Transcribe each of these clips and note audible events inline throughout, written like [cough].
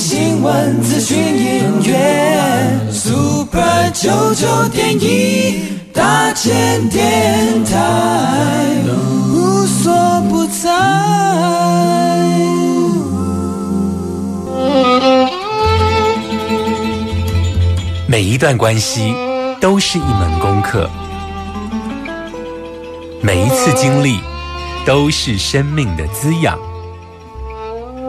新闻、资讯、音乐，Super 九九点一大千电台，无所不在。每一段关系都是一门功课，每一次经历都是生命的滋养。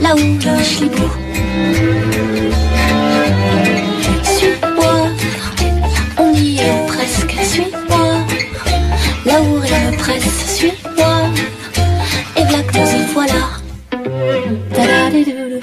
là où je suis beau. Suis-moi, on y est presque, suis-moi. Là où rien ne presse, suis-moi. Et voilà que nous y voilà. Ta-da-di-dou-dou.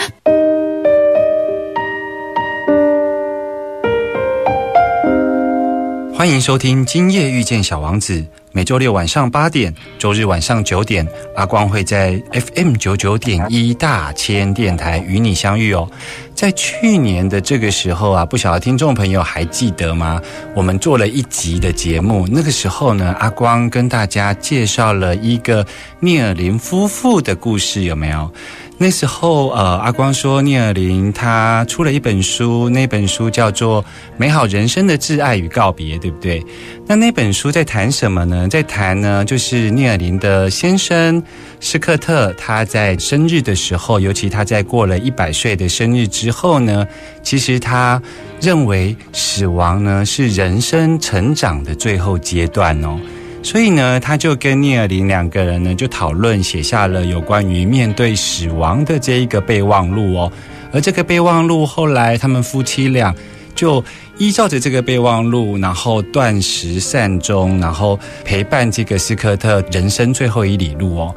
欢迎收听《今夜遇见小王子》，每周六晚上八点，周日晚上九点，阿光会在 FM 九九点一大千电台与你相遇哦。在去年的这个时候啊，不晓得听众朋友还记得吗？我们做了一集的节目，那个时候呢，阿光跟大家介绍了一个聂尔林夫妇的故事，有没有？那时候，呃，阿光说聂尔林他出了一本书，那本书叫做《美好人生的挚爱与告别》，对不对？那那本书在谈什么呢？在谈呢，就是聂尔林的先生施克特，他在生日的时候，尤其他在过了一百岁的生日之后呢，其实他认为死亡呢是人生成长的最后阶段哦。所以呢，他就跟聂尔林两个人呢就讨论，写下了有关于面对死亡的这一个备忘录哦。而这个备忘录后来他们夫妻俩就依照着这个备忘录，然后断食善终，然后陪伴这个斯科特人生最后一里路哦。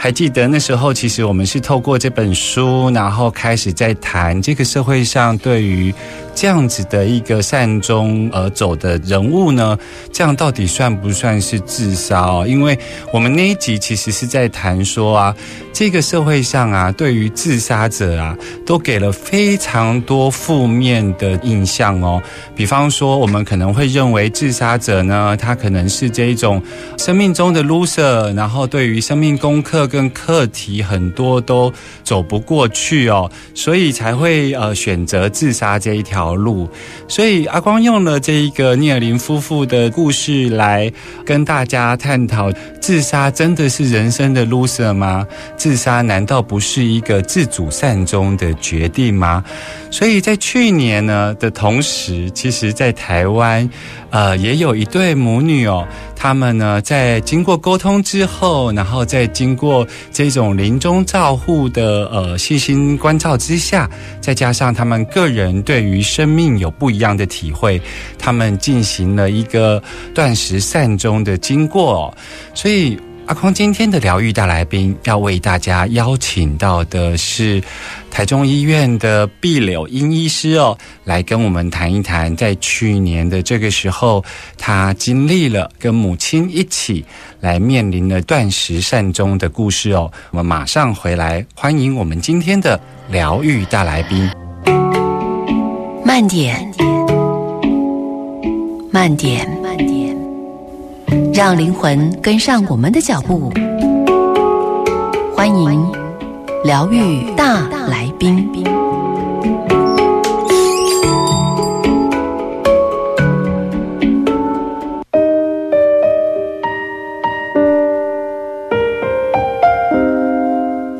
还记得那时候，其实我们是透过这本书，然后开始在谈这个社会上对于这样子的一个善终而走的人物呢，这样到底算不算是自杀哦？因为我们那一集其实是在谈说啊，这个社会上啊，对于自杀者啊，都给了非常多负面的印象哦。比方说，我们可能会认为自杀者呢，他可能是这一种生命中的 loser，然后对于生命功课跟课题很多都走不过去哦，所以才会呃选择自杀这一条路。所以阿光用了这一个聂尔林夫妇的故事来跟大家探讨：自杀真的是人生的 loser 吗？自杀难道不是一个自主善终的决定吗？所以在去年呢的同时，其实在台湾，呃，也有一对母女哦，他们呢在经过沟通之后，然后再经过这种临终照护的呃细心关照之下，再加上他们个人对于生命有不一样的体会，他们进行了一个断食善终的经过、所以。阿匡今天的疗愈大来宾要为大家邀请到的是台中医院的毕柳英医师哦，来跟我们谈一谈，在去年的这个时候，他经历了跟母亲一起来面临了断食善终的故事哦。我们马上回来，欢迎我们今天的疗愈大来宾。慢点，慢点，慢点，让灵魂跟上我们的脚步。欢迎疗愈大来宾。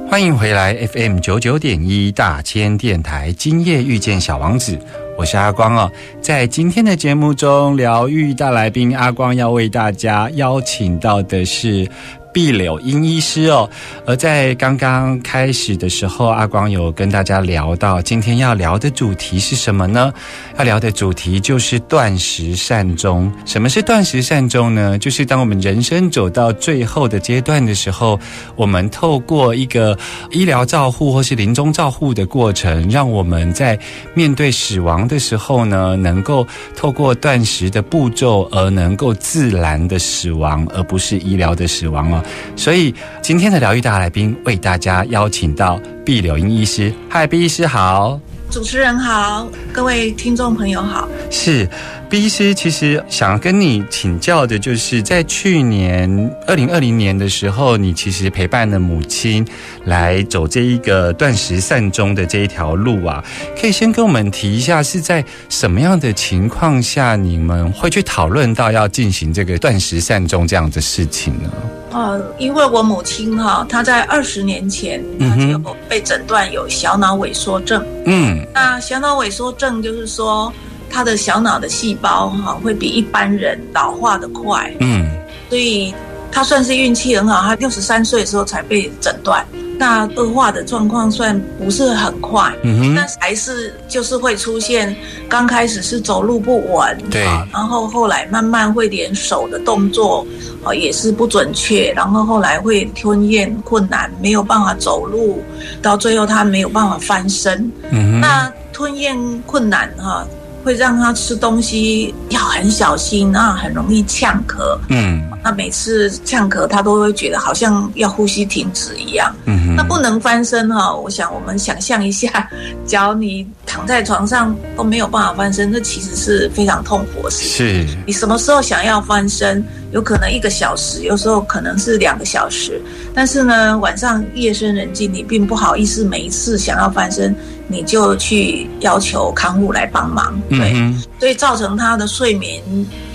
欢迎回来 FM 九九点一大千电台，今夜遇见小王子，我是阿光哦。在今天的节目中，疗愈大来宾阿光要为大家邀请到的是碧柳英医师哦。而在刚刚开始的时候，阿光有跟大家聊到，今天要聊的主题是什么呢？要聊的主题就是断食善终。什么是断食善终呢？就是当我们人生走到最后的阶段的时候，我们透过一个医疗照护或是临终照护的过程，让我们在面对死亡的时候呢，能够透过断食的步骤而能够自然的死亡，而不是医疗的死亡哦。所以今天的疗愈大来宾为大家邀请到毕柳英医师，嗨，毕医师好。主持人好，各位听众朋友好。是，毕医师，其实想跟你请教的，就是在去年二零二零年的时候，你其实陪伴了母亲来走这一个断食善终的这一条路啊。可以先跟我们提一下，是在什么样的情况下，你们会去讨论到要进行这个断食善终这样的事情呢？呃，因为我母亲哈，她在二十年前，她就被诊断有小脑萎缩症。嗯，那小脑萎缩症就是说，她的小脑的细胞哈会比一般人老化的快。嗯，所以她算是运气很好，她六十三岁的时候才被诊断。那恶化的状况算不是很快，嗯哼，但是还是就是会出现，刚开始是走路不稳，对。啊然后后来慢慢会连手的动作，哦也是不准确，然后后来会吞咽困难，没有办法走路，到最后他没有办法翻身。嗯哼，那吞咽困难哈、会让他吃东西要很小心，那很容易呛咳。嗯那每次呛咳，他都会觉得好像要呼吸停止一样。嗯哼，那不能翻身哈、我想我们想象一下，假如你躺在床上都没有办法翻身，那其实是非常痛苦的事情。是，你什么时候想要翻身，有可能一个小时，有时候可能是两个小时。但是呢，晚上夜深人静，你并不好意思每一次想要翻身，你就去要求看护来帮忙，对，嗯，所以造成他的睡眠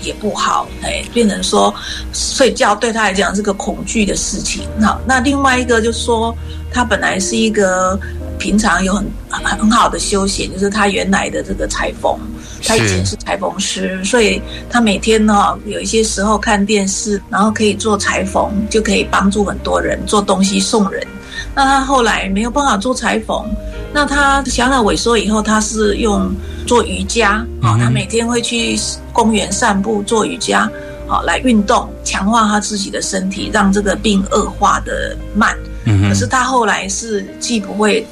也不好，哎，变成说睡觉对他来讲是个恐惧的事情。好，那另外一个就是说，他本来是一个平常有很很很好的休闲，就是他原来的这个裁缝，他以前是裁缝师，所以他每天呢有一些时候看电视，然后可以做裁缝，就可以帮助很多人做东西送人。那他后来没有办法做裁缝，那他小脑萎缩以后，他是用做瑜伽，好、嗯哼他每天会去公园散步做瑜伽，好、来运动，强化他自己的身体，让这个病恶化的慢。嗯，可是他后来是既不会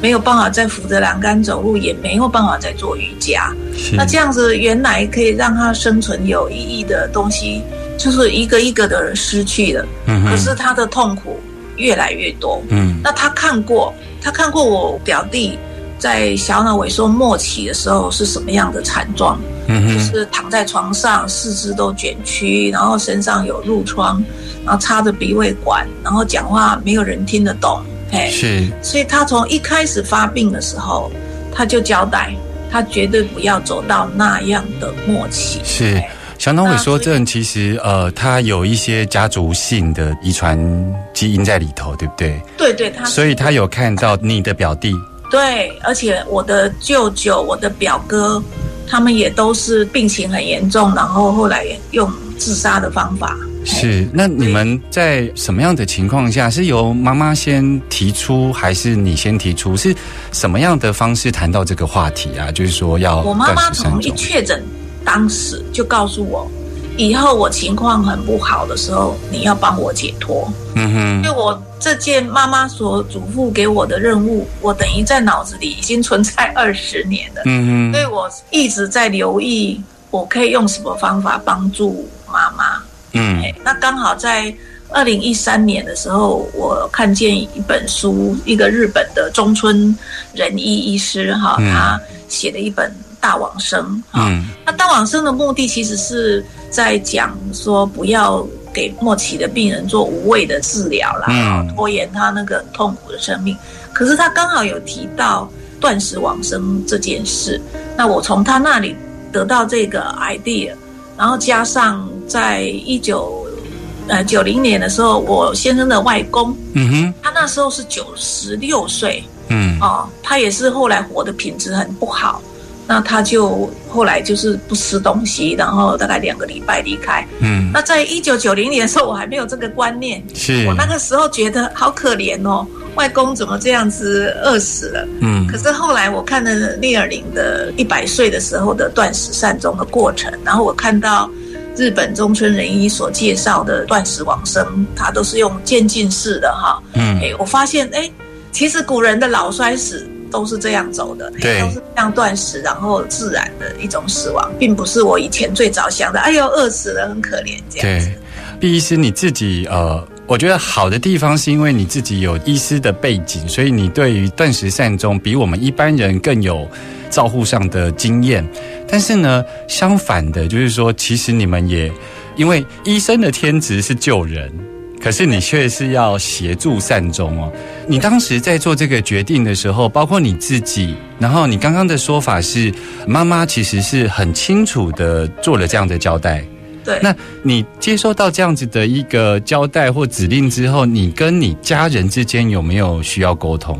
没有办法再扶着栏杆走路，也没有办法再做瑜伽。那这样子，原来可以让他生存有意义的东西，就是一个一个的失去了。嗯哼可是他的痛苦越来越多。嗯那他看过，他看过我表弟在小脑萎缩末期的时候是什么样的惨状，就是躺在床上，四肢都卷曲，然后身上有褥疮，然后插着鼻胃管，然后讲话没有人听得懂，哎，是，所以他从一开始发病的时候，他就交代，他绝对不要走到那样的末期。是哎小脑萎缩症，其实呃，它有一些家族性的遗传基因在里头，对不对？对对，他所以他有看到你的表弟，对，而且我的舅舅、我的表哥，他们也都是病情很严重，然后后来用自杀的方法。是。那你们在什么样的情况下，是由妈妈先提出，还是你先提出？是什么样的方式谈到这个话题啊？就是说要我妈妈从一。确诊当时就告诉我，以后我情况很不好的时候，你要帮我解脱。嗯哼因为我这件妈妈所嘱咐给我的任务，我等于在脑子里已经存在二十年了，，嗯哼，所以我一直在留意，我可以用什么方法帮助妈妈。嗯哎，那刚好在二零一三年的时候，我看见一本书，一个日本的中村仁一医师哈，嗯他写的一本《大往生》哈。嗯那大往生的目的其实是在讲说，不要给末期的病人做无谓的治疗啦，嗯拖延他那个很痛苦的生命。可是他刚好有提到断食往生这件事，那我从他那里得到这个 idea，然后加上在一九呃九零年的时候，我先生的外公，嗯哼，他那时候是九十六岁嗯哦，他也是后来活的品质很不好。那他就后来就是不吃东西，然后大概两个礼拜离开。嗯，那在一九九零年的时候，我还没有这个观念，是我那个时候觉得好可怜哦，外公怎么这样子饿死了？嗯可是后来我看了聂尔林的一百岁的时候的断食善终的过程，然后我看到日本中村仁一所介绍的断食往生，他都是用渐进式的哈。嗯哎，我发现哎，其实古人的老衰死都是这样走的，对都是这样断食，然后自然的一种死亡，并不是我以前最早想的，哎呦饿死了很可怜这样子。对，毕医师你自己呃，我觉得好的地方是因为你自己有医师的背景，所以你对于断食善终比我们一般人更有照护上的经验。但是呢，相反的，就是说，其实你们也因为医生的天职是救人。可是你却是要协助善终哦。你当时在做这个决定的时候，包括你自己，然后你刚刚的说法是，妈妈其实是很清楚的做了这样的交代。对，那你接收到这样子的一个交代或指令之后，你跟你家人之间有没有需要沟通？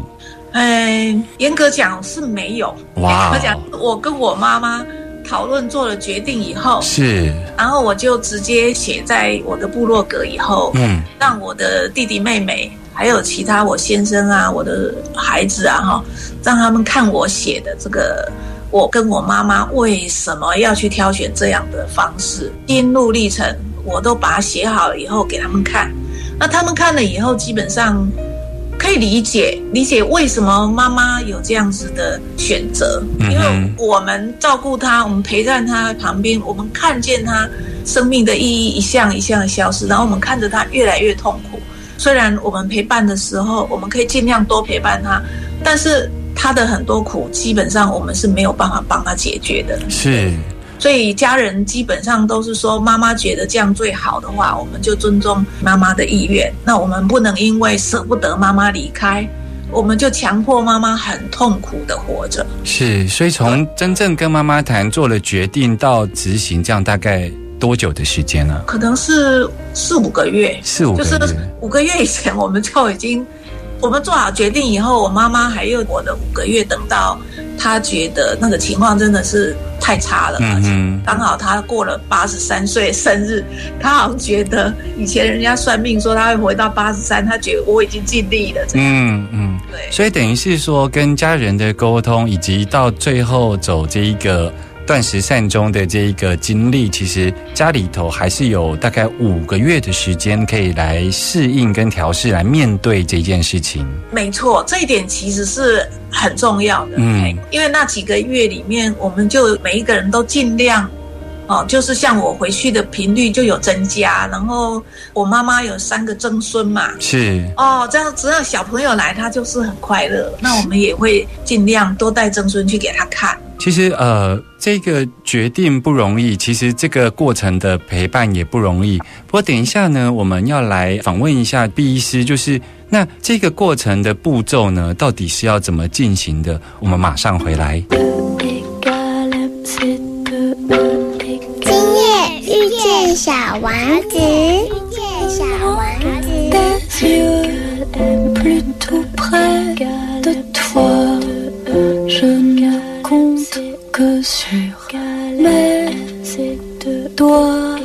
嗯，严格讲是没有。哇哦严格讲，我跟我妈妈讨论做了决定以后，是，然后我就直接写在我的部落格以后，嗯，让我的弟弟妹妹，还有其他我先生啊，我的孩子啊，哈，让他们看我写的这个。我跟我妈妈为什么要去挑选这样的方式？心路历程我都把它写好了以后给他们看。那他们看了以后，基本上可以理解理解为什么妈妈有这样子的选择，嗯因为我们照顾她，我们陪在她旁边，我们看见她生命的意义一项一项的消失，然后我们看着她越来越痛苦。虽然我们陪伴的时候，我们可以尽量多陪伴她，但是她的很多苦，基本上我们是没有办法帮他解决的。是，所以家人基本上都是说，妈妈觉得这样最好的话，我们就尊重妈妈的意愿。那我们不能因为舍不得妈妈离开，我们就强迫妈妈很痛苦的活着。是，所以从真正跟妈妈谈做了决定到执行，这样大概多久的时间呢、可能是四五个月，四五个就是月，五个月以前我们就已经，我们做好决定以后，我妈妈还有我的五个月，等到她觉得那个情况真的是太差了，嗯哼刚好她过了八十三岁生日，她好像觉得以前人家算命说她会活到八十三，她觉得我已经尽力了，这样、嗯嗯，对。所以等于是说跟家人的沟通，以及到最后走这一个断食善终的这一个经历，其实家里头还是有大概五个月的时间可以来适应跟调试，来面对这件事情。没错，这一点其实是很重要的。嗯嗯，因为那几个月里面，我们就每一个人都尽量。哦，就是像我回去的频率就有增加，然后我妈妈有三个曾孙嘛，是，哦，这样只要小朋友来，他就是很快乐。那我们也会尽量多带曾孙去给他看。其实呃，这个决定不容易，其实这个过程的陪伴也不容易。不过等一下呢，我们要来访问一下毕医师，就是那这个过程的步骤呢，到底是要怎么进行的？我们马上回来。égale m, c'est deux, un égale 今夜，遇见小王子。Que sur mes doigts.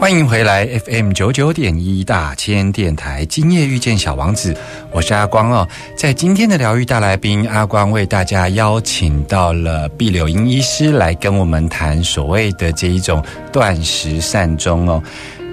欢迎回来 FM 九九点一大千电台，今夜遇见小王子，我是阿光哦。在今天的疗愈大来宾，阿光为大家邀请到了毕柳英医师来跟我们谈所谓的这一种断食善终哦。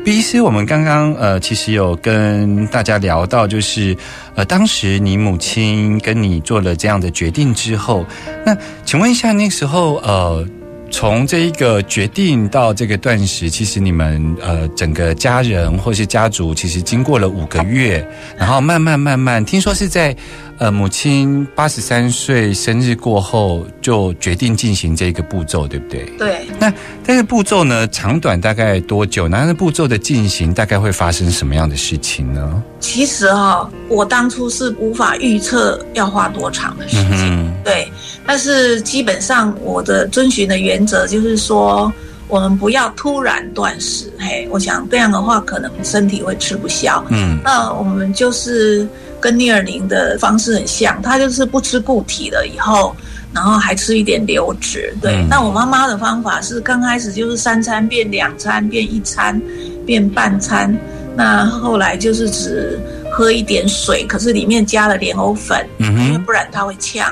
B C，我们刚刚呃，其实有跟大家聊到，就是呃，当时你母亲跟你做了这样的决定之后，那请问一下，那时候呃。从这一个决定到这个断食，其实你们呃整个家人或是家族，其实经过了五个月，然后慢慢慢慢，听说是在呃母亲八十三岁生日过后，就决定进行这个步骤，对不对？对，那但是步骤呢，长短大概多久？那那步骤的进行大概会发生什么样的事情呢？其实哈、我当初是无法预测要花多长的时间。嗯对，但是基本上我的遵循的原则就是说，我们不要突然断食，嘿，我想这样的话可能身体会吃不消。嗯那我们就是跟聂尔宁的方式很像，他就是不吃固体了以后，然后还吃一点流质。对，嗯那我妈妈的方法是刚开始就是三餐变两餐，变一餐，变半餐。那后来就是只喝一点水，可是里面加了莲藕粉，嗯不然它会呛。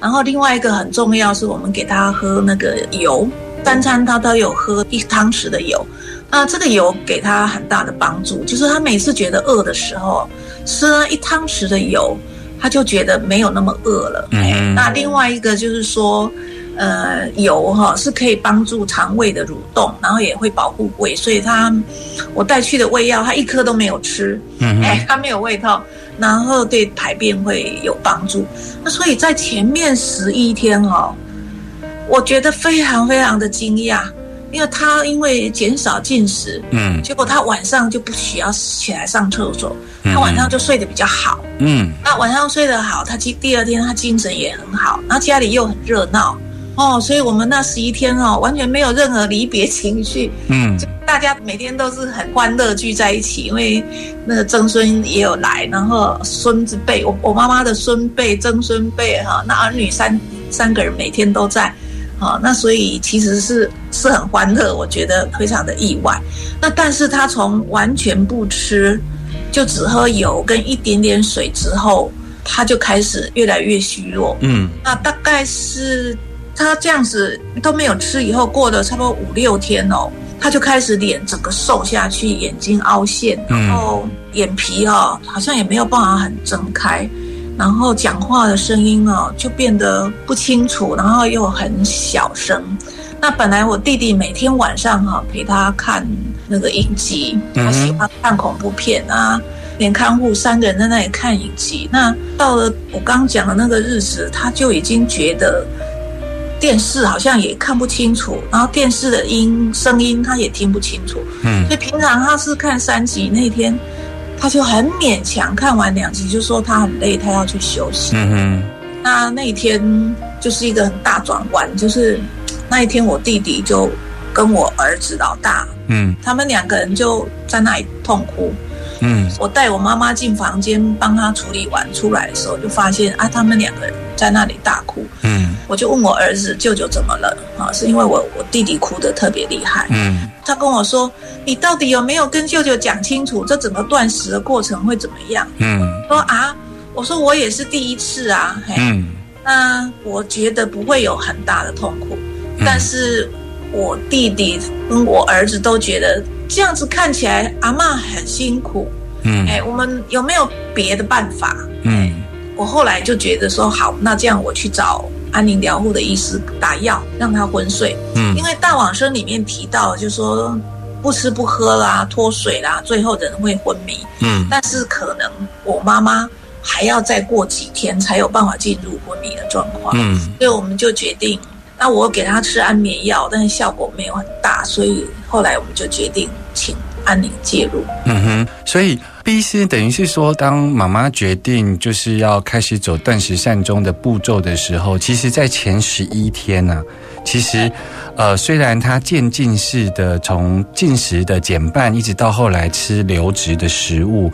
然后另外一个很重要是我们给他喝那个油，三餐他都有喝一汤匙的油。那这个油给他很大的帮助，就是他每次觉得饿的时候，吃了一汤匙的油，他就觉得没有那么饿了。那另外一个就是说，呃，油哈是可以帮助肠胃的蠕动，然后也会保护胃，所以他我带去的胃药，他一颗都没有吃。嗯哎，他没有胃痛，然后对排便会有帮助。那所以在前面十一天哦，我觉得非常非常的惊讶，因为他因为减少进食，嗯结果他晚上就不需要起来上厕所，嗯他晚上就睡得比较好。嗯那晚上睡得好，他第第二天他精神也很好，然后家里又很热闹哦，所以我们那十一天哦，完全没有任何离别情绪，嗯。大家每天都是很欢乐聚在一起，因为那个曾孙也有来，然后孙子辈，我我妈妈的孙辈、曾孙辈哈，那儿女三三个人每天都在，啊，那所以其实是是很欢乐，我觉得非常的意外。那但是他从完全不吃，就只喝油跟一点点水之后，他就开始越来越虚弱，嗯。那大概是他这样子都没有吃，以后过了差不多五六天哦，他就开始脸整个瘦下去，眼睛凹陷，嗯然后眼皮哦好像也没有办法很睁开，然后讲话的声音哦就变得不清楚，然后又很小声。那本来我弟弟每天晚上哈、陪他看那个影集，他喜欢看恐怖片啊。连看护三个人在那里看影集，那到了我刚讲的那个日子，他就已经觉得电视好像也看不清楚，然后电视的音声音他也听不清楚，嗯。所以平常他是看三集，那天他就很勉强看完两集，就说他很累，他要去休息。嗯那那一天就是一个很大转弯，就是那一天我弟弟就跟我儿子老大，嗯。他们两个人就在那里痛哭。嗯。我带我妈妈进房间帮他处理完出来的时候，就发现啊，他们两个人在那里大哭。嗯我就问我儿子舅舅怎么了啊？是因为我我弟弟哭得特别厉害。嗯他跟我说：“你到底有没有跟舅舅讲清楚这整个断食的过程会怎么样嗯？”说啊，我说我也是第一次啊，嘿，嗯那我觉得不会有很大的痛苦，嗯但是我弟弟跟我儿子都觉得这样子看起来阿妈很辛苦，嗯哎，我们有没有别的办法？嗯我后来就觉得说，好，那这样我去找安宁疗护的医师打药，让他昏睡。嗯因为大往生里面提到，就说不吃不喝啦、脱水啦，最后人会昏迷。嗯但是可能我妈妈还要再过几天才有办法进入昏迷的状况。嗯所以我们就决定，那我给他吃安眠药，但是效果没有很大，所以后来我们就决定请安宁介入。嗯哼，所以 B C 等于是说，当妈妈决定就是要开始走断食善终的步骤的时候，其实在前十一天呢、其实呃，虽然她渐进式的从进食的减半，一直到后来吃流质的食物。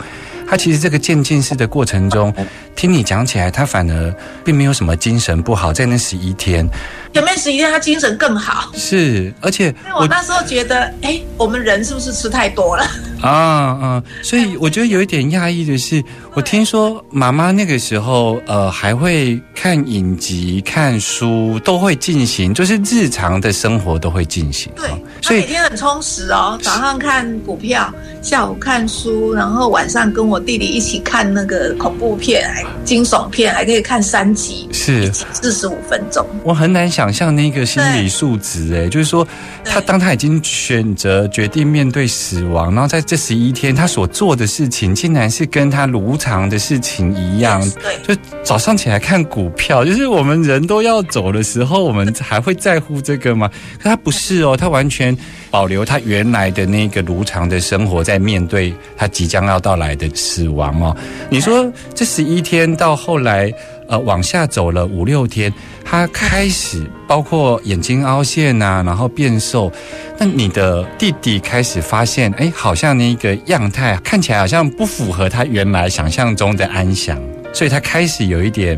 她其实这个渐进式的过程中，听你讲起来，他反而并没有什么精神不好，在那十一天前面十一天他精神更好，是，而且我那时候觉得，哎，我们人是不是吃太多了？啊啊！所以我觉得有一点讶异的是，我听说妈妈那个时候呃还会看影集、看书，都会进行，就是日常的生活都会进行。对所以每天很充实哦，早上看股票，下午看书，然后晚上跟我弟弟一起看那个恐怖片、还惊悚片，还可以看三集，是四十五分钟。我很难想象那个心理素质，哎，就是说他当他已经选择决定面对死亡，然后在这十一天他所做的事情，竟然是跟他如常的事情一样。对，就早上起来看股票，就是我们人都要走的时候，我们还会在乎这个吗？可他不是哦，他完全保留他原来的那个如常的生活，在面对他即将要到来的死亡哦。你说这十一天到后来，呃，往下走了五六天，他开始包括眼睛凹陷呐、然后变瘦。那你的弟弟开始发现，哎，好像那个样态看起来好像不符合他原来想象中的安详，所以他开始有一点。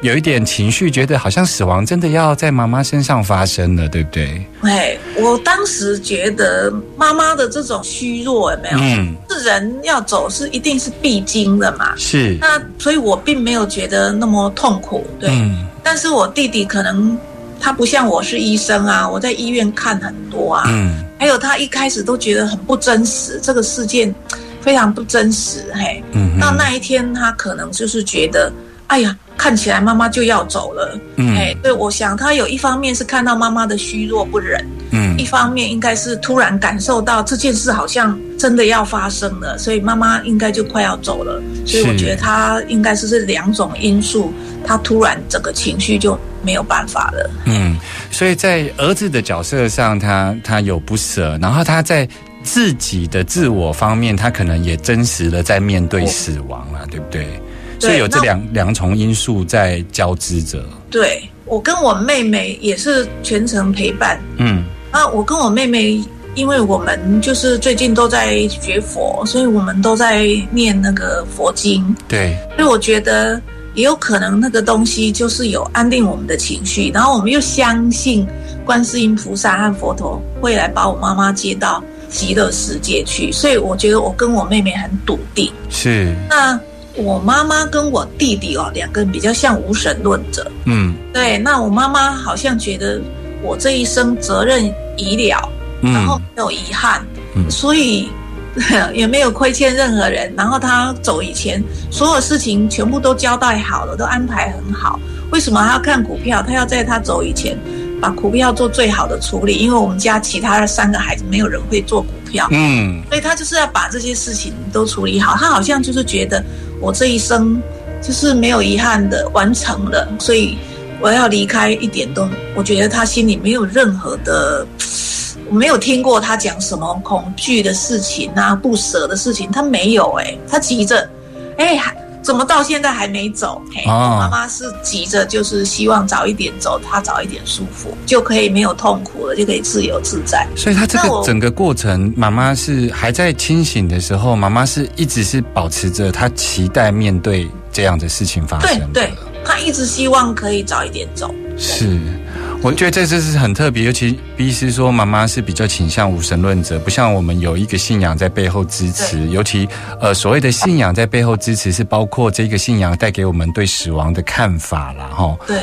有一点情绪，觉得好像死亡真的要在妈妈身上发生了，对不对？哎，我当时觉得妈妈的这种虚弱有没有？嗯，是人要走是一定是必经的嘛。是，那所以我并没有觉得那么痛苦，对。嗯但是我弟弟可能他不像我是医生啊，我在医院看很多啊，嗯还有他一开始都觉得很不真实，这个事件非常不真实，嘿。嗯哼到那一天，他可能就是觉得，哎呀，看起来妈妈就要走了，嗯。哎，对，我想他有一方面是看到妈妈的虚弱不忍，嗯。一方面应该是突然感受到这件事好像真的要发生了，所以妈妈应该就快要走了，所以我觉得他应该是这两种因素，他突然整个情绪就没有办法了。嗯，所以在儿子的角色上，他他有不舍，然后他在自己的自我方面，他可能也真实的在面对死亡了，对不对？所以有这两两重因素在交织着。对我跟我妹妹也是全程陪伴，嗯。那我跟我妹妹，因为我们就是最近都在学佛，所以我们都在念那个佛经，对，所以我觉得也有可能那个东西就是有安定我们的情绪，然后我们又相信观世音菩萨和佛陀会来把我妈妈接到极乐世界去，所以我觉得我跟我妹妹很笃定。是，那我妈妈跟我弟弟哦，两个人比较像无神论者，嗯对，那我妈妈好像觉得我这一生责任已了。然后嗯没有遗憾，嗯所以 [laughs] 也没有亏欠任何人。然后他走以前，所有事情全部都交代好了，都安排很好。为什么他要看股票？他要在他走以前把股票做最好的处理，因为我们家其他的三个孩子没有人会做股票，嗯所以他就是要把这些事情都处理好。他好像就是觉得我这一生就是没有遗憾的完成了，所以我要离开一点都，我觉得他心里没有任何的，我没有听过他讲什么恐惧的事情啊、不舍的事情，他没有哎、他急着，哎、还怎么到现在还没走？嘿，妈妈是急着，就是希望早一点走，她早一点舒服，就可以没有痛苦了，就可以自由自在。所以她这个整个过程，妈妈是还在清醒的时候，妈妈是一直是保持着她期待面对这样的事情发生对，她一直希望可以早一点走。是，我觉得这次是很特别，尤其 B 师说妈妈是比较倾向无神论者，不像我们有一个信仰在背后支持。尤其呃所谓的信仰在背后支持，是包括这个信仰带给我们对死亡的看法啦，哈。对，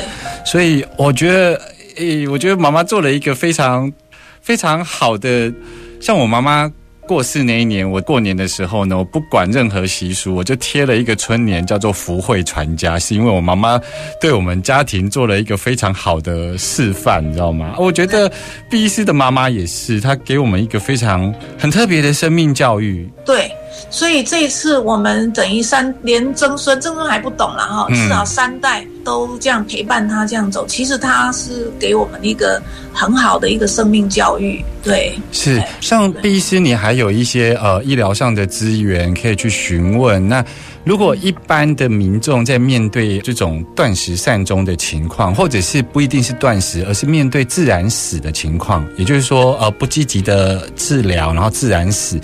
所以我觉得，诶、我觉得妈妈做了一个非常非常好的，像我妈妈。过世那一年，我过年的时候呢，我不管任何习俗，我就贴了一个春联，叫做“福慧传家”，是因为我妈妈对我们家庭做了一个非常好的示范，你知道吗？我觉得毕医师的妈妈也是，她给我们一个非常很特别的生命教育。对，所以这一次我们等于三连曾孙，曾孙还不懂了哈，嗯至少三代都这样陪伴他这样走，其实他是给我们一个很好的一个生命教育。对，是，像毕医师，你还有一些呃医疗上的资源可以去询问。那如果一般的民众在面对这种断食善终的情况，或者是不一定是断食，而是面对自然死的情况，也就是说呃不积极的治疗，然后自然死，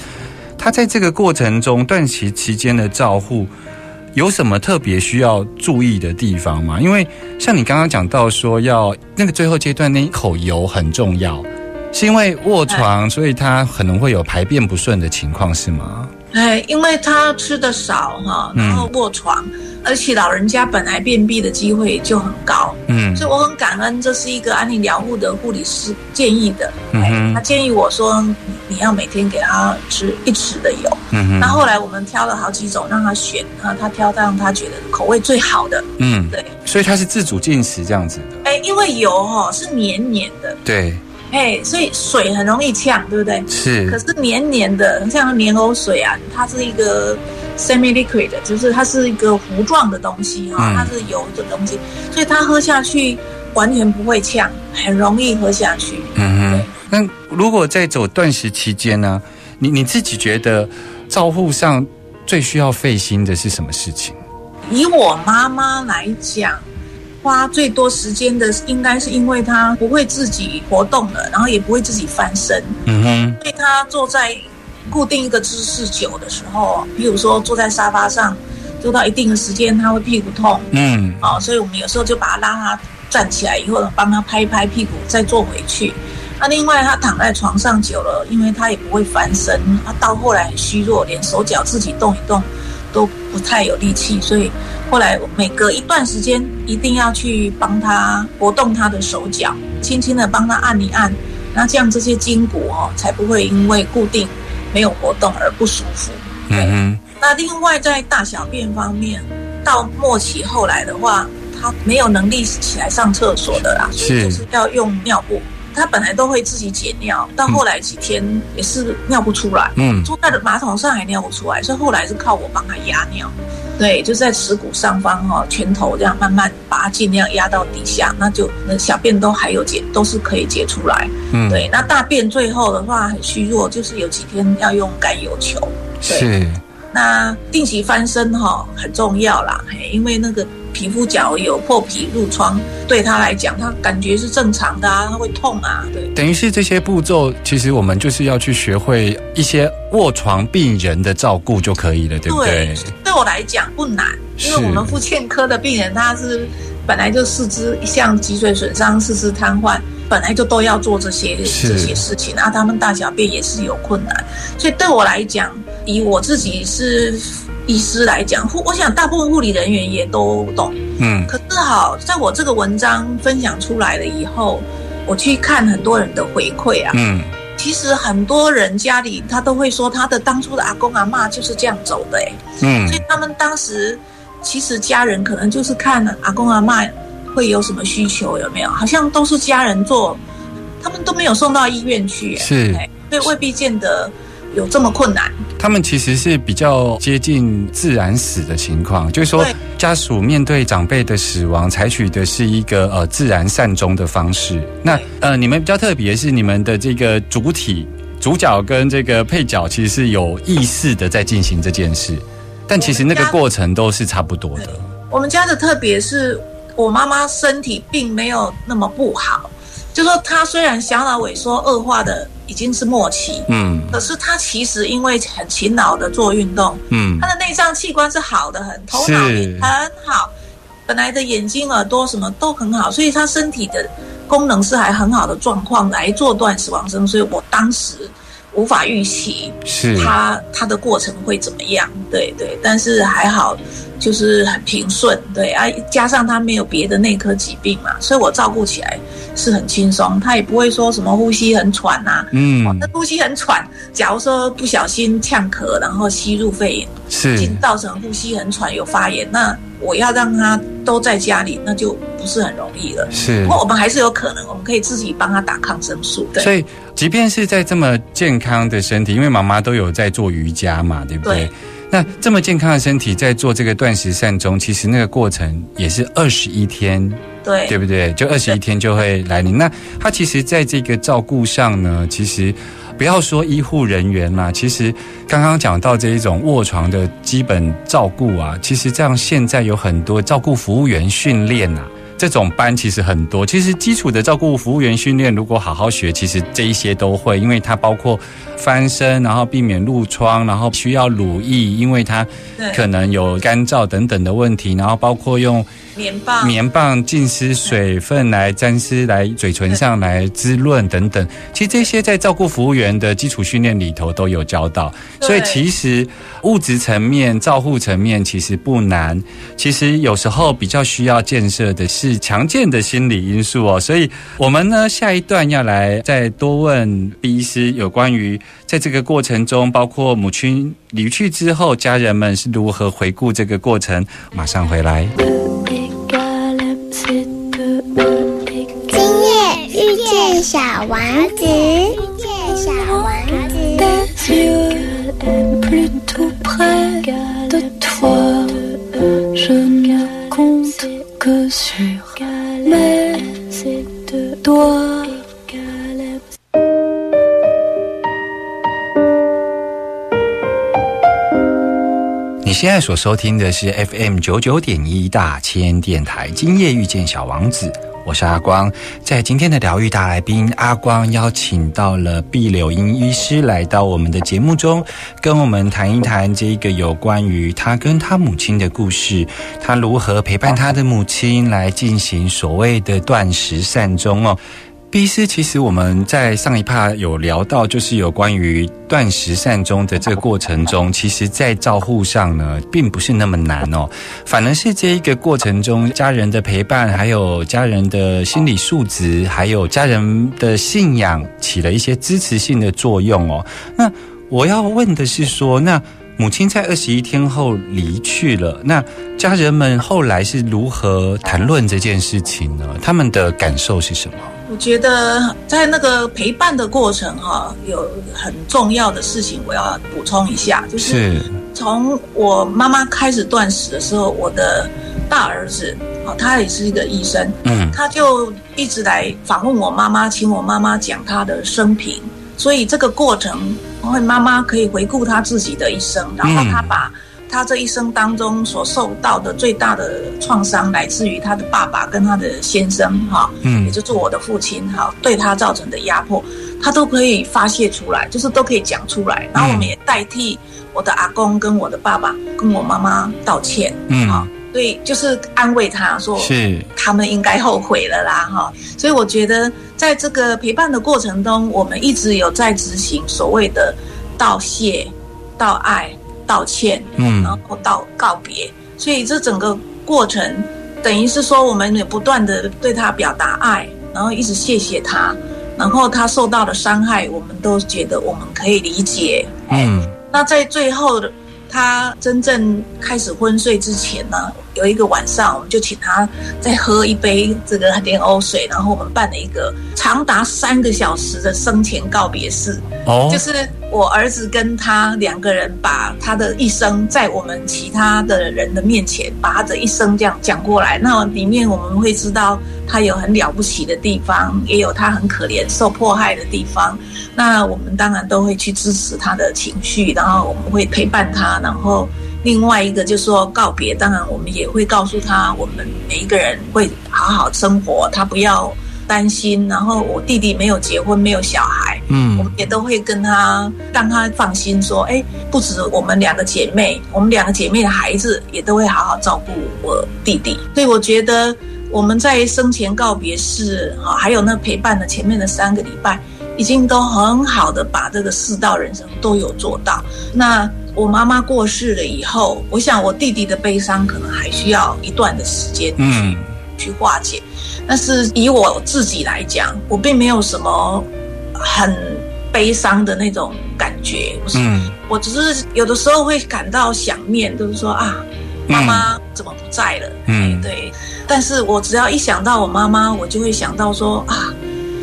他在这个过程中断食期间的照护。有什么特别需要注意的地方吗？因为像你刚刚讲到说，要那个最后阶段那一口油很重要，是因为卧床，所以他可能会有排便不顺的情况，是吗？哎，因为他吃的少哈，然后卧床，而且老人家本来便秘的机会就很高，嗯。所以我很感恩，这是一个安利疗护的护理师建议的。嗯哼。他建议我说，你你要每天给他吃一匙的油。嗯哼，那后来我们挑了好几种让他选，啊，他挑让他觉得口味最好的。嗯，对，所以他是自主进食这样子的，哎，因为油哈、是黏黏的，对，哎，所以水很容易呛，对不对？是可是，黏黏的，像莲藕水啊，它是一个 semi liquid，就是它是一个糊状的东西哈、嗯它是油的东西，所以它喝下去完全不会呛，很容易喝下去。嗯哼，那如果在走断食期间呢，你你自己觉得照护上最需要费心的是什么事情？以我妈妈来讲，花最多时间的应该是因为他不会自己活动了，然后也不会自己翻身，嗯哼，所以她坐在固定一个姿势久的时候，比如说坐在沙发上，坐到一定的时间，他会屁股痛，嗯。哦，所以我们有时候就把他拉他站起来以后，帮他拍一拍屁股，再坐回去。那另外，他躺在床上久了，因为他也不会翻身，他到后来很虚弱，连手脚自己动一动都不太有力气，所以后来每隔一段时间一定要去帮他活动他的手脚，轻轻的帮他按一按，那这样这些筋骨哦才不会因为固定没有活动而不舒服。嗯嗯，那另外在大小便方面，到末期后来的话，他没有能力起来上厕所的啦，所以就是要用尿布。他本来都会自己解尿，到后来几天也是尿不出来，嗯坐在马桶上还尿不出来，所以后来是靠我帮他压尿。对，就在耻骨上方哈、哦，拳头这样慢慢把它尽量压到底下，那就那小便都还有解，都是可以解出来。嗯，对，那大便最后的话很虚弱，就是有几天要用甘油球。对是，那定期翻身哈、很重要啦，嘿，因为那个皮肤角有破皮褥疮，对他来讲，他感觉是正常的啊，他会痛啊，对。等于是这些步骤，其实我们就是要去学会一些卧床病人的照顾就可以了，对不对？对我来讲不难，因为我们妇健科的病人他是本来就四肢像脊髓损伤、四肢瘫痪，本来就都要做这些这些事情，啊，他们大小便也是有困难，所以对我来讲，以我自己是医师来讲，护我想大部分护理人员也都懂。嗯。可是好，在我这个文章分享出来了以后，我去看很多人的回馈啊，嗯，其实很多人家里他都会说，他的当初的阿公阿妈就是这样走的、欸，嗯。所以他们当时其实家人可能就是看阿公阿妈会有什么需求有没有，好像都是家人做，他们都没有送到医院去、欸，是。哎所以未必见得有这么困难。他们其实是比较接近自然死的情况，就是说家属面对长辈的死亡，采取的是一个呃自然善终的方式。那呃，你们比较特别是你们的这个主体主角跟这个配角其实是有意识的在进行这件事，但其实那个过程都是差不多的。我们家的特别是我妈妈身体并没有那么不好，就说她虽然小脑萎缩恶化的已经是末期，嗯。可是他其实因为很勤劳的做运动，嗯。他的内脏器官是好的很，头脑也很好，本来的眼睛、耳朵什么都很好，所以他身体的功能是还很好的状况来做断食往生，所以我当时无法预期是。他他的过程会怎么样？对对，但是还好，就是很平顺，对啊，加上他没有别的内科疾病嘛，所以我照顾起来是很轻松，他也不会说什么呼吸很喘呐、嗯哦，那呼吸很喘，假如说不小心呛咳，然后吸入肺炎，是进造成呼吸很喘有发炎，那我要让他都在家里，那就不是很容易了。是不过我们还是有可能，我们可以自己帮他打抗生素。对，所以，即便是在这么健康的身体，因为妈妈都有在做瑜伽嘛，对不对？对那这么健康的身体，在做这个断食善终，其实那个过程也是二十一天，对对不对？就二十一天就会来临。那他其实在这个照顾上呢，其实不要说医护人员啦，其实刚刚讲到这一种卧床的基本照顾啊，其实这样现在有很多照顾服务员训练啊。这种班其实很多，其实基础的照顾服务员训练，如果好好学，其实这一些都会，因为它包括翻身，然后避免褥疮，然后需要乳液，因为它可能有干燥等等的问题，然后包括用棉棒，棉棒浸湿水分来沾湿来嘴唇上来滋润等等，其实这些在照顾服务员的基础训练里头都有教到，所以其实物质层面、照护层面其实不难，其实有时候比较需要建设的是强健的心理因素哦。所以我们呢下一段要来再多问毕医师有关于在这个过程中，包括母亲离去之后，家人们是如何回顾这个过程，马上回来。遇见小王子，遇见小王子。现在所收听的是 FM 九九点一大千电台，今夜遇见小王子，我是阿光。在今天的疗愈大来宾，阿光邀请到了毕柳英医师来到我们的节目中，跟我们谈一谈这个有关于他跟他母亲的故事，他如何陪伴他的母亲来进行所谓的断食善终哦。毕师，其实我们在上一趴有聊到，就是有关于断食善终的这个过程中，其实，在照护上呢，并不是那么难哦，反而是这一个过程中，家人的陪伴，还有家人的心理素质，还有家人的信仰，起了一些支持性的作用哦。那我要问的是说，那母亲在二十一天后离去了，那家人们后来是如何谈论这件事情呢？他们的感受是什么？我觉得在那个陪伴的过程哈，有很重要的事情我要补充一下，就是从我妈妈开始断食的时候，我的大儿子啊，他也是一个医生，嗯，他就一直来访问我妈妈，请我妈妈讲他的生平，所以这个过程，因为妈妈可以回顾她自己的一生，然后她把。她这一生当中所受到的最大的创伤，来自于她的爸爸跟她的先生，哈，嗯，也就是我的父亲，哈，对他造成的压迫，她都可以发泄出来，就是都可以讲出来。然后我们也代替我的阿公跟我的爸爸跟我妈妈道歉，嗯，以就是安慰他说，是他们应该后悔了啦，哈。所以我觉得在这个陪伴的过程中，我们一直有在执行所谓的道谢、道爱。道歉，嗯，然后道告别，所以这整个过程等于是说，我们也不断的对他表达爱，然后一直谢谢他，然后他受到的伤害，我们都觉得我们可以理解，嗯，那在最后的。他真正开始昏睡之前呢，有一个晚上，我们就请他再喝一杯这个莲藕水，然后我们办了一个长达三个小时的生前告别式。哦，就是我儿子跟他两个人把他的一生在我们其他的人的面前，把他的一生这样讲过来。那里面我们会知道他有很了不起的地方，也有他很可怜受迫害的地方。那我们当然都会去支持他的情绪，然后我们会陪伴他，然后另外一个就是说告别，当然我们也会告诉他，我们每一个人会好好生活，他不要担心。然后我弟弟没有结婚，没有小孩，嗯，我们也都会跟他让他放心，说，哎，不止我们两个姐妹，我们两个姐妹的孩子也都会好好照顾我弟弟。所以我觉得我们在生前告别式啊，还有那陪伴的前面的三个礼拜。已经都很好的把这个四道人生都有做到。那我妈妈过世了以后，我想我弟弟的悲伤可能还需要一段的时间，嗯，去化解。但是以我自己来讲，我并没有什么很悲伤的那种感觉，嗯，我只是有的时候会感到想念，就是说啊，妈妈怎么不在了？嗯，对。但是我只要一想到我妈妈，我就会想到说啊。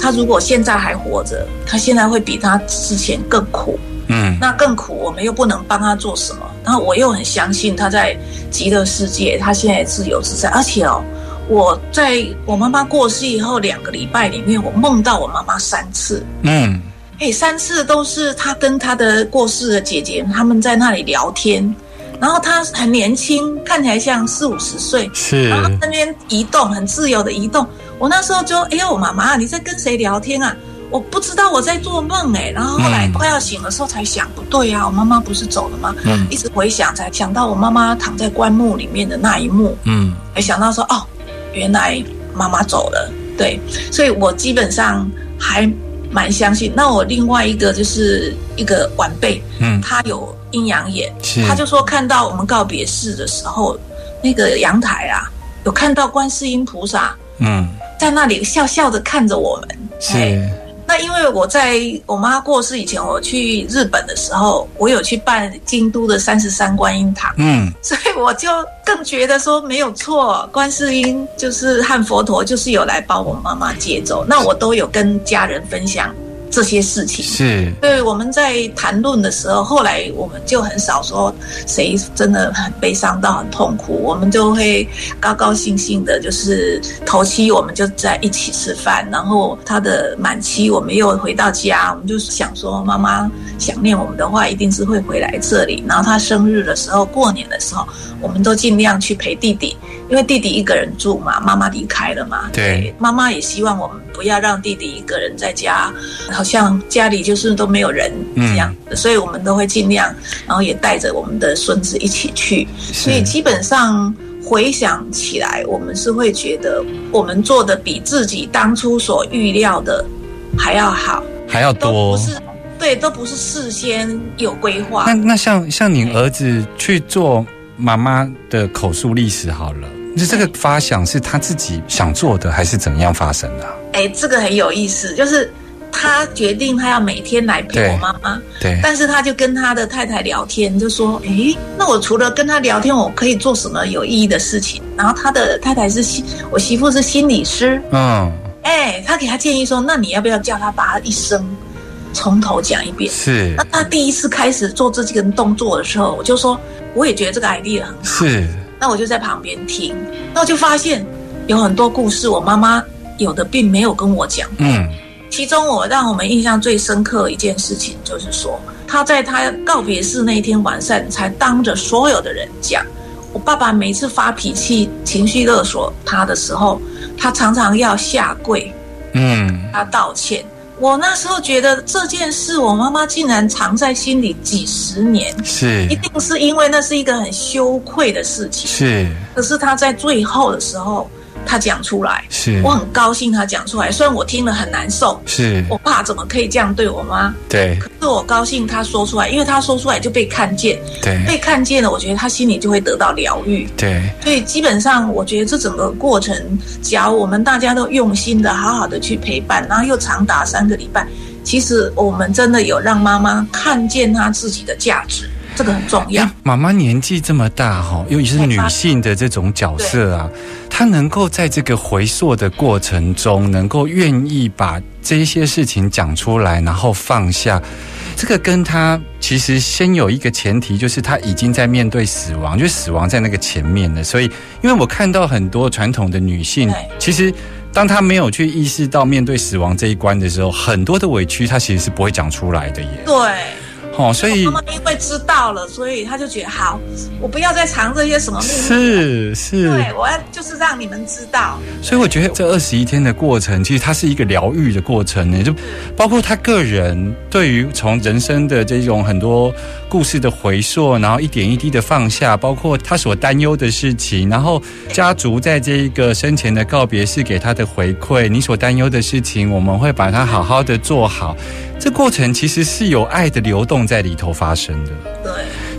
她如果现在还活着，她现在会比她之前更苦。嗯，那更苦，我们又不能帮他做什么。然后我又很相信他在极乐世界，他现在自由自在。而且哦，我在我妈妈过世以后两个礼拜里面，我梦到我妈妈三次。嗯，哎，三次都是他跟他的过世的姐姐他们在那里聊天。然后他很年轻，看起来像四五十岁。是，然后那边移动很自由的移动。我那时候就，哎呦，妈妈，你在跟谁聊天啊？我不知道我在做梦哎。然后后来快要醒的时候才想，不对呀，我妈妈不是走了吗？嗯。一直回想，才想到我妈妈躺在棺木里面的那一幕。嗯。才想到说，哦，原来妈妈走了。对，所以我基本上还蛮相信。那我另外一个就是一个晚辈，嗯，他有阴阳眼，他就说看到我们告别式的时候，那个阳台啊，有看到观世音菩萨，嗯。在那里笑笑的看着我们。是。那因为我在我妈过世以前，我去日本的时候，我有去办京都的三十三观音堂。嗯。[laughs] 所以我就更觉得说没有错，观世音就是和佛陀就是有来帮我妈妈接走。那我都有跟家人分享这些事情。是对，我们在谈论的时候，后来我们就很少说谁真的很悲伤到很痛苦，我们就会高高兴兴的，就是头七我们就在一起吃饭，然后他的满期我们又回到家，我们就想说妈妈想念我们的话，一定是会回来这里。然后他生日的时候、过年的时候，我们都尽量去陪弟弟，因为弟弟一个人住嘛，妈妈离开了嘛。对妈妈也希望我们不要让弟弟一个人在家，好像家里就是都没有人这样，所以我们都会尽量，然后也带着我们的孙子一起去。所以基本上回想起来，我们是会觉得我们做的比自己当初所预料的还要好，还要多不。是对，都不是事先有规划那。那像像你儿子去做妈妈的口述历史好了，就这个发想是他自己想做的，还是怎样发生的啊、哎，这个很有意思，就是他决定他要每天来陪我妈妈。对，但是他就跟他的太太聊天，就说：“诶，那我除了跟他聊天，我可以做什么有意义的事情？”然后他的太太是心，我媳妇是心理师，嗯，哎，他给他建议说：“那你要不要叫他把他一生从头讲一遍？”是那他第一次开始做这几个动作的时候，我就说：“我也觉得这个 idea 很好。是，”那我就在旁边听，那我就发现有很多故事，我妈妈有的并没有跟我讲。嗯，其中我让我们印象最深刻的一件事情，就是说他在他告别式那一天晚上，才当着所有的人讲，我爸爸每次发脾气、情绪勒索他的时候，他常常要下跪，嗯，他道歉。我那时候觉得这件事，我妈妈竟然藏在心里几十年，是一定是因为那是一个很羞愧的事情。是可是他在最后的时候，他讲出来，是。我很高兴他讲出来，虽然我听了很难受，是，我爸怎么可以这样对我妈？对。可是我高兴他说出来，因为他说出来就被看见，对。被看见了，我觉得他心里就会得到疗愈。对，所以基本上，我觉得这整个过程，只要我们大家都用心的、好好的去陪伴，然后又长达三个礼拜，其实我们真的有让妈妈看见她自己的价值，这个很重要哎。妈妈年纪这么大哈，尤其是女性的这种角色啊，她能够在这个回溯的过程中，能够愿意把这些事情讲出来，然后放下。这个跟她其实先有一个前提，就是她已经在面对死亡，就是死亡在那个前面了。所以，因为我看到很多传统的女性，其实当她没有去意识到面对死亡这一关的时候，很多的委屈她其实是不会讲出来的耶。对，哦，所以妈妈因为知道了，所以他就觉得好，我不要再藏这些什么秘密。是是，对，我要就是让你们知道。所以我觉得这二十一天的过程，其实它是一个疗愈的过程呢，就包括他个人对于从人生的这种很多故事的回溯，然后一点一滴的放下，包括他所担忧的事情，然后家族在这一个生前的告别式给他的回馈，你所担忧的事情，我们会把它好好的做好。这过程其实是有爱的流动在里头发生的。对，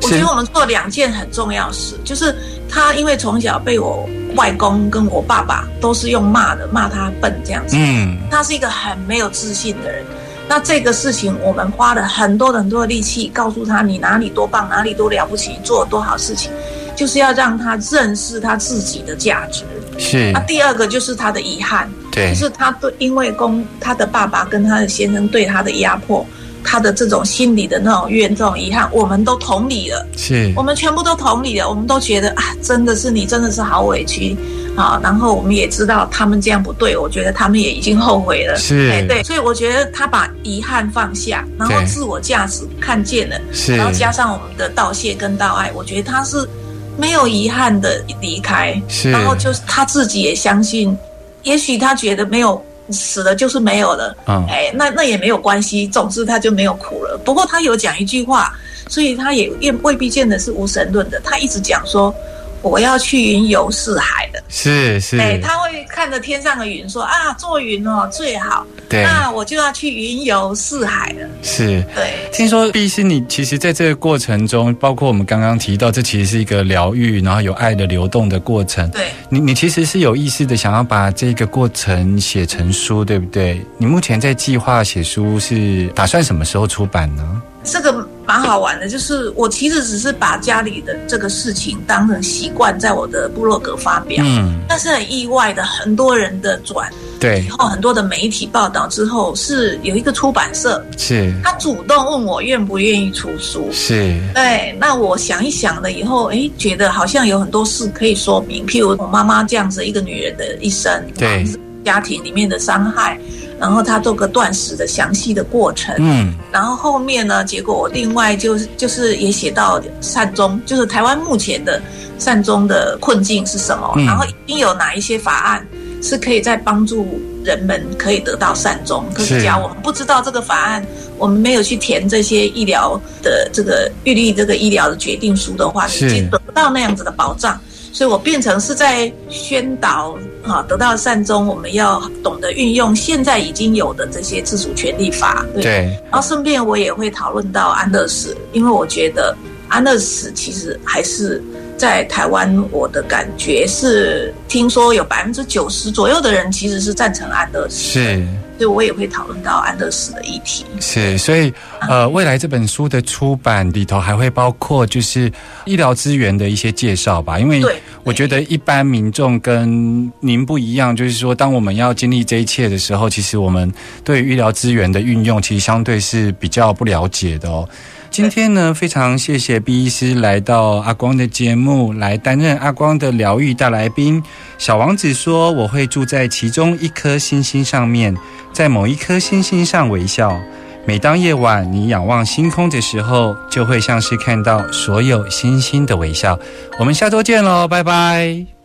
我觉得我们做两件很重要事，就是他因为从小被我外公跟我爸爸都是用骂的，骂他笨这样子，嗯，他是一个很没有自信的人。那这个事情，我们花了很多很多的力气，告诉他你哪里多棒，哪里多了不起，做了多好事情，就是要让他认识他自己的价值。是那，第二个就是他的遗憾，对就，是他对因为公他的爸爸跟他的先生对他的压迫，他的这种心理的那种怨、这种遗憾，我们都同理了。是我，们全部都同理了，我们都觉得啊，真的是你真的是好委屈啊。然后我们也知道他们这样不对，我觉得他们也已经后悔了。是哎对，所以我觉得他把遗憾放下，然后自我价值看见了，是然后加上我们的道谢跟道爱，我觉得他是没有遗憾的离开。是，然后就是他自己也相信，也许他觉得没有死了就是没有了，嗯哎，那那也没有关系，总之他就没有苦了。不过他有讲一句话，所以他也也未必见得是无神论的，他一直讲说我要去云游四海的。是是，哎，他会看着天上的云说啊，做云哦最好，对，那我就要去云游四海了。是。对，听说毕是你其实在这个过程中，包括我们刚刚提到，这其实是一个疗愈，然后有爱的流动的过程。对，你你其实是有意识的想要把这个过程写成书，对不对？你目前在计划写书是打算什么时候出版呢？这个蛮好玩的，就是我其实只是把家里的这个事情当成习惯，在我的部落格发表。嗯，但是很意外的，很多人的转对以，后很多的媒体报道之后，是有一个出版社，是他主动问我愿不愿意出书。是，对，那我想一想了以后，哎，觉得好像有很多事可以说明，譬如我妈妈这样子一个女人的一生，对，家庭里面的伤害，然后他做个断食的详细的过程，嗯，然后后面呢，结果我另外就是就是也写到善终，就是台湾目前的善终的困境是什么，嗯。然后已经有哪一些法案是可以在帮助人们可以得到善终，可是是假如我们不知道这个法案，我们没有去填这些医疗的这个预立这个医疗的决定书的话，是。得不到那样子的保障。所以我变成是在宣导啊，得到善终，我们要懂得运用现在已经有的这些自主权利法，对。对，然后顺便我也会讨论到安乐死，因为我觉得安乐死其实还是在台湾，我的感觉是，听说有百分之九十左右的人其实是赞成安乐死，是。所以我也会讨论到安乐死的议题。是，所以呃，未来这本书的出版里头还会包括就是医疗资源的一些介绍吧，因为我觉得一般民众跟您不一样，就是说，当我们要经历这一切的时候，其实我们对于医疗资源的运用，其实相对是比较不了解的哦。今天呢，非常谢谢毕医师来到阿光的节目，来担任阿光的疗愈大来宾。小王子说：“我会住在其中一颗星星上面，在某一颗星星上微笑。每当夜晚你仰望星空的时候，就会像是看到所有星星的微笑。”我们下周见喽，拜拜。